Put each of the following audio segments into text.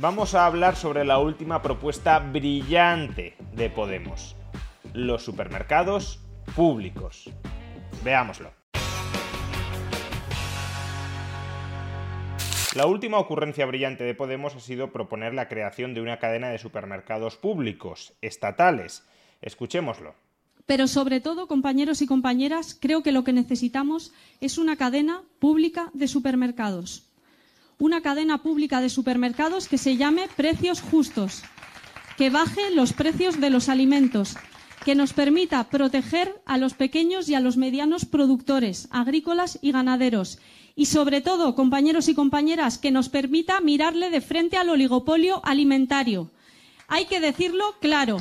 Vamos a hablar sobre la última propuesta brillante de Podemos: los supermercados públicos. Veámoslo. La última ocurrencia brillante de Podemos ha sido proponer la creación de una cadena de supermercados públicos, estatales. Escuchémoslo. Pero sobre todo, compañeros y compañeras, creo que lo que necesitamos es una cadena pública de supermercados. Una cadena pública de supermercados que se llame precios justos, que baje los precios de los alimentos, que nos permita proteger a los pequeños y a los medianos productores agrícolas y ganaderos y, sobre todo, compañeros y compañeras, que nos permita mirarle de frente al oligopolio alimentario. Hay que decirlo claro.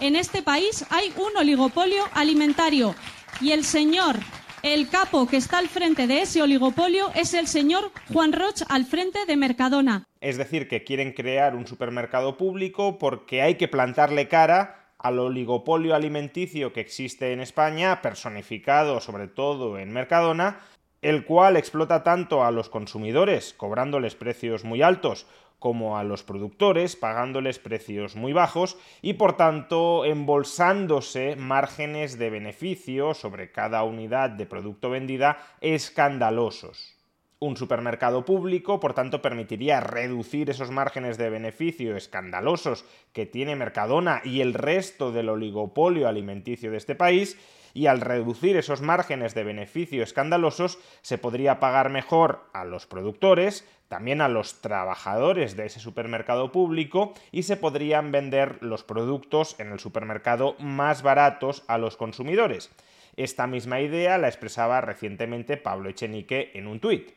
En este país hay un oligopolio alimentario y el señor, el capo que está al frente de ese oligopolio es el señor Juan Roch al frente de Mercadona. Es decir, que quieren crear un supermercado público porque hay que plantarle cara al oligopolio alimenticio que existe en España, personificado sobre todo en Mercadona, el cual explota tanto a los consumidores, cobrándoles precios muy altos, como a los productores, pagándoles precios muy bajos y por tanto embolsándose márgenes de beneficio sobre cada unidad de producto vendida escandalosos. Un supermercado público, por tanto, permitiría reducir esos márgenes de beneficio escandalosos que tiene Mercadona y el resto del oligopolio alimenticio de este país, y al reducir esos márgenes de beneficio escandalosos se podría pagar mejor a los productores, también a los trabajadores de ese supermercado público y se podrían vender los productos en el supermercado más baratos a los consumidores. Esta misma idea la expresaba recientemente Pablo Echenique en un tuit.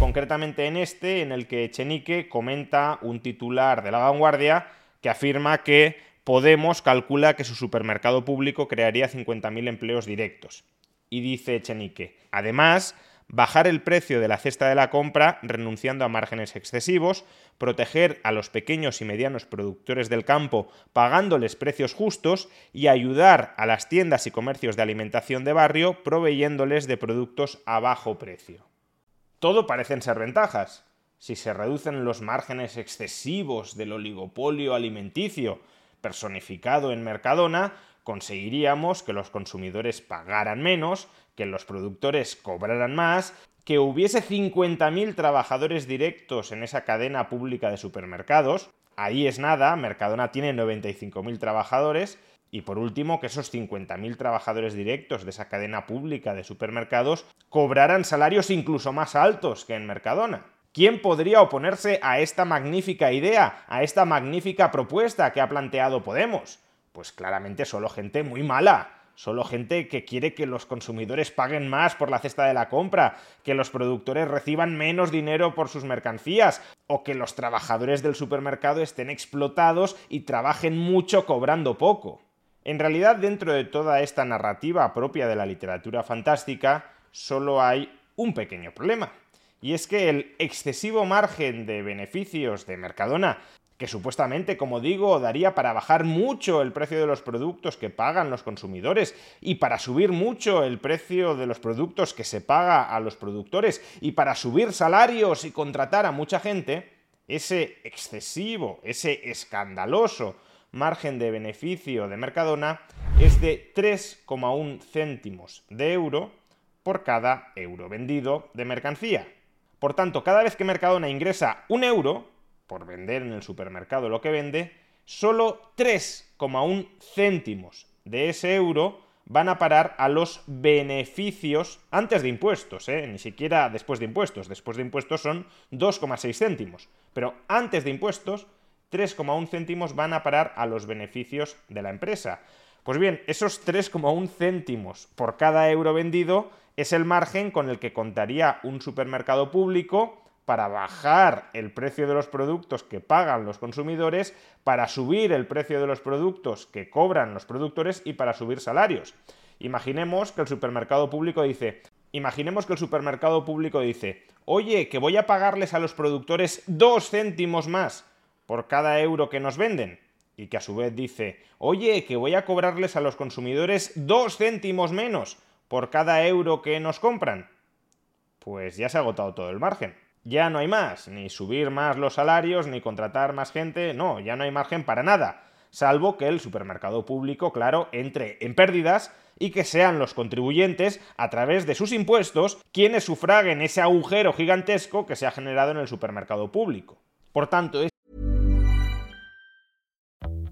Concretamente en este, en el que Echenique comenta un titular de La Vanguardia que afirma que Podemos calcula que su supermercado público crearía 50.000 empleos directos. Y dice Echenique, además, bajar el precio de la cesta de la compra renunciando a márgenes excesivos, proteger a los pequeños y medianos productores del campo pagándoles precios justos y ayudar a las tiendas y comercios de alimentación de barrio proveyéndoles de productos a bajo precio. Todo parecen ser ventajas. Si se reducen los márgenes excesivos del oligopolio alimenticio personificado en Mercadona, conseguiríamos que los consumidores pagaran menos, que los productores cobraran más, que hubiese 50.000 trabajadores directos en esa cadena pública de supermercados. Ahí es nada, Mercadona tiene 95.000 trabajadores. Y por último, que esos 50.000 trabajadores directos de esa cadena pública de supermercados cobraran salarios incluso más altos que en Mercadona. ¿Quién podría oponerse a esta magnífica idea, a esta magnífica propuesta que ha planteado Podemos? Pues claramente solo gente muy mala, solo gente que quiere que los consumidores paguen más por la cesta de la compra, que los productores reciban menos dinero por sus mercancías, o que los trabajadores del supermercado estén explotados y trabajen mucho cobrando poco. En realidad, dentro de toda esta narrativa propia de la literatura fantástica, solo hay un pequeño problema. Y es que el excesivo margen de beneficios de Mercadona que supuestamente, como digo, daría para bajar mucho el precio de los productos que pagan los consumidores y para subir mucho el precio de los productos que se paga a los productores y para subir salarios y contratar a mucha gente, ese excesivo, ese escandaloso margen de beneficio de Mercadona es de 3,1 céntimos de euro por cada euro vendido de mercancía. Por tanto, cada vez que Mercadona ingresa un euro, por vender en el supermercado lo que vende, solo 3,1 céntimos de ese euro van a parar a los beneficios antes de impuestos, ¿eh? ni siquiera después de impuestos. Después de impuestos son 2,6 céntimos. Pero antes de impuestos, 3,1 céntimos van a parar a los beneficios de la empresa. Pues bien, esos 3,1 céntimos por cada euro vendido es el margen con el que contaría un supermercado público para bajar el precio de los productos que pagan los consumidores, para subir el precio de los productos que cobran los productores y para subir salarios. Imaginemos que el supermercado público dice, imaginemos que el supermercado público dice, oye, que voy a pagarles a los productores dos céntimos más por cada euro que nos venden. Y que a su vez dice, oye, que voy a cobrarles a los consumidores dos céntimos menos por cada euro que nos compran. Pues ya se ha agotado todo el margen. Ya no hay más, ni subir más los salarios, ni contratar más gente, no, ya no hay margen para nada salvo que el supermercado público, claro, entre en pérdidas y que sean los contribuyentes, a través de sus impuestos, quienes sufraguen ese agujero gigantesco que se ha generado en el supermercado público. Por tanto,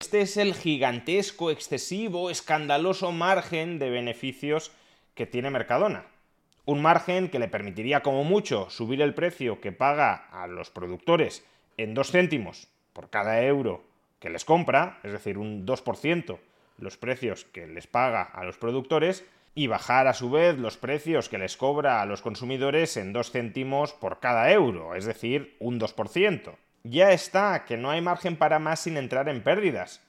Este es el gigantesco, excesivo, escandaloso margen de beneficios que tiene Mercadona. un margen que le permitiría como mucho subir el precio que paga a los productores en dos céntimos por cada euro que les compra, es decir, un 2% los precios que les paga a los productores, y bajar a su vez los precios que les cobra a los consumidores en dos céntimos por cada euro, es decir, un 2%. Ya está, que no hay margen para más sin entrar en pérdidas.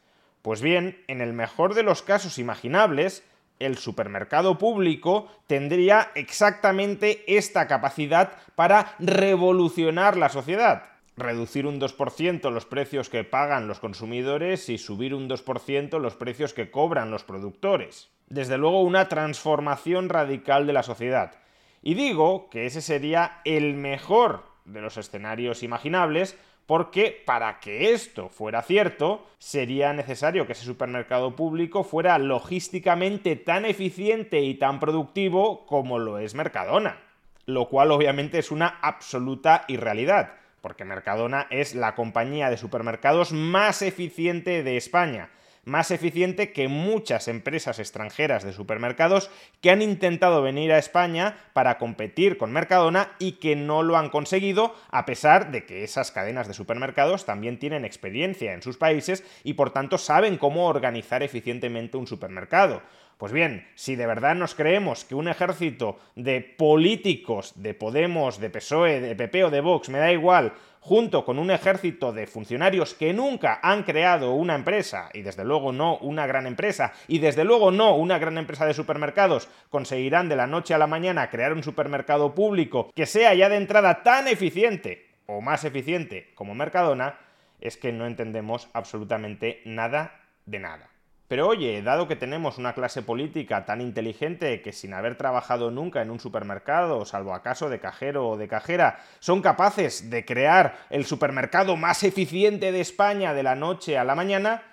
Pues bien, en el mejor de los casos imaginables, el supermercado público tendría exactamente esta capacidad para revolucionar la sociedad. Reducir un 2% los precios que pagan los consumidores y subir un 2% los precios que cobran los productores. Desde luego una transformación radical de la sociedad. Y digo que ese sería el mejor de los escenarios imaginables porque para que esto fuera cierto, sería necesario que ese supermercado público fuera logísticamente tan eficiente y tan productivo como lo es Mercadona, lo cual obviamente es una absoluta irrealidad, porque Mercadona es la compañía de supermercados más eficiente de España, más eficiente que muchas empresas extranjeras de supermercados que han intentado venir a España para competir con Mercadona y que no lo han conseguido, a pesar de que esas cadenas de supermercados también tienen experiencia en sus países y por tanto saben cómo organizar eficientemente un supermercado. Pues bien, si de verdad nos creemos que un ejército de políticos de Podemos, de PSOE, de PP o de Vox, me da igual, junto con un ejército de funcionarios que nunca han creado una empresa, y desde luego no una gran empresa, y desde luego no una gran empresa de supermercados, conseguirán de la noche a la mañana crear un supermercado público que sea ya de entrada tan eficiente o más eficiente como Mercadona, es que no entendemos absolutamente nada de nada. Pero oye, dado que tenemos una clase política tan inteligente que sin haber trabajado nunca en un supermercado, salvo acaso de cajero o de cajera, son capaces de crear el supermercado más eficiente de España de la noche a la mañana,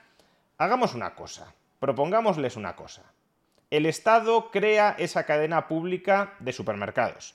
hagamos una cosa, propongámosles una cosa. El Estado crea esa cadena pública de supermercados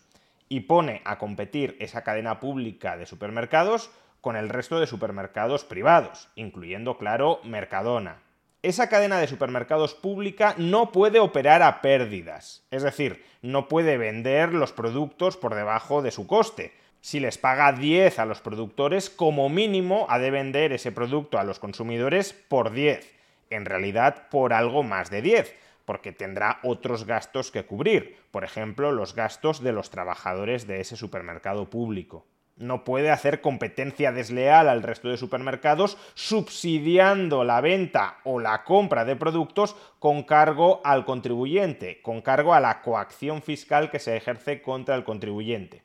y pone a competir esa cadena pública de supermercados con el resto de supermercados privados, incluyendo, claro, Mercadona esa cadena de supermercados pública no puede operar a pérdidas, es decir, no puede vender los productos por debajo de su coste. Si les paga 10 a los productores, como mínimo ha de vender ese producto a los consumidores por 10, en realidad por algo más de 10, porque tendrá otros gastos que cubrir, por ejemplo, los gastos de los trabajadores de ese supermercado público no puede hacer competencia desleal al resto de supermercados subsidiando la venta o la compra de productos con cargo al contribuyente, con cargo a la coacción fiscal que se ejerce contra el contribuyente.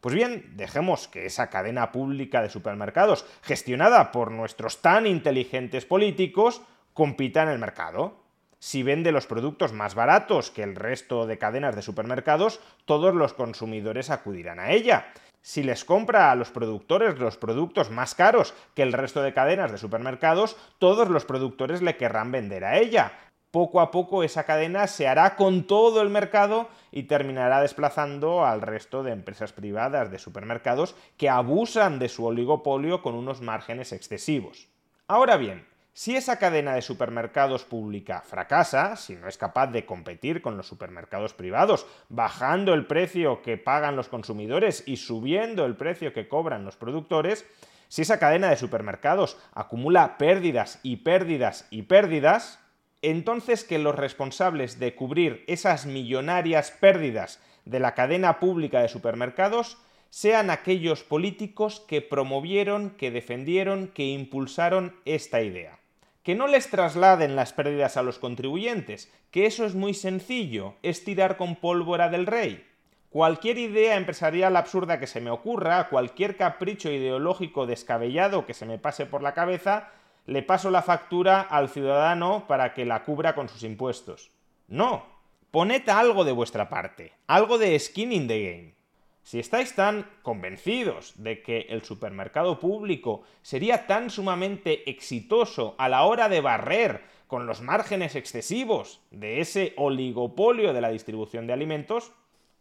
Pues bien, dejemos que esa cadena pública de supermercados, gestionada por nuestros tan inteligentes políticos, compita en el mercado. Si vende los productos más baratos que el resto de cadenas de supermercados, todos los consumidores acudirán a ella si les compra a los productores los productos más caros que el resto de cadenas de supermercados, todos los productores le querrán vender a ella. Poco a poco esa cadena se hará con todo el mercado y terminará desplazando al resto de empresas privadas de supermercados que abusan de su oligopolio con unos márgenes excesivos. Ahora bien, si esa cadena de supermercados pública fracasa, si no es capaz de competir con los supermercados privados, bajando el precio que pagan los consumidores y subiendo el precio que cobran los productores, si esa cadena de supermercados acumula pérdidas y pérdidas y pérdidas, entonces que los responsables de cubrir esas millonarias pérdidas de la cadena pública de supermercados sean aquellos políticos que promovieron, que defendieron, que impulsaron esta idea que no les trasladen las pérdidas a los contribuyentes, que eso es muy sencillo, es tirar con pólvora del rey. Cualquier idea empresarial absurda que se me ocurra, cualquier capricho ideológico descabellado que se me pase por la cabeza, le paso la factura al ciudadano para que la cubra con sus impuestos. No, poned algo de vuestra parte, algo de skin in the game. Si estáis tan convencidos de que el supermercado público sería tan sumamente exitoso a la hora de barrer con los márgenes excesivos de ese oligopolio de la distribución de alimentos,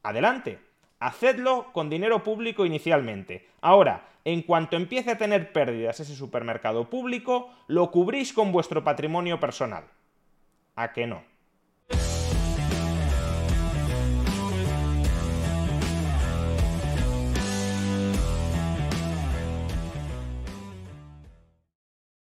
adelante. Hacedlo con dinero público inicialmente. Ahora, en cuanto empiece a tener pérdidas ese supermercado público, lo cubrís con vuestro patrimonio personal. ¿A que no?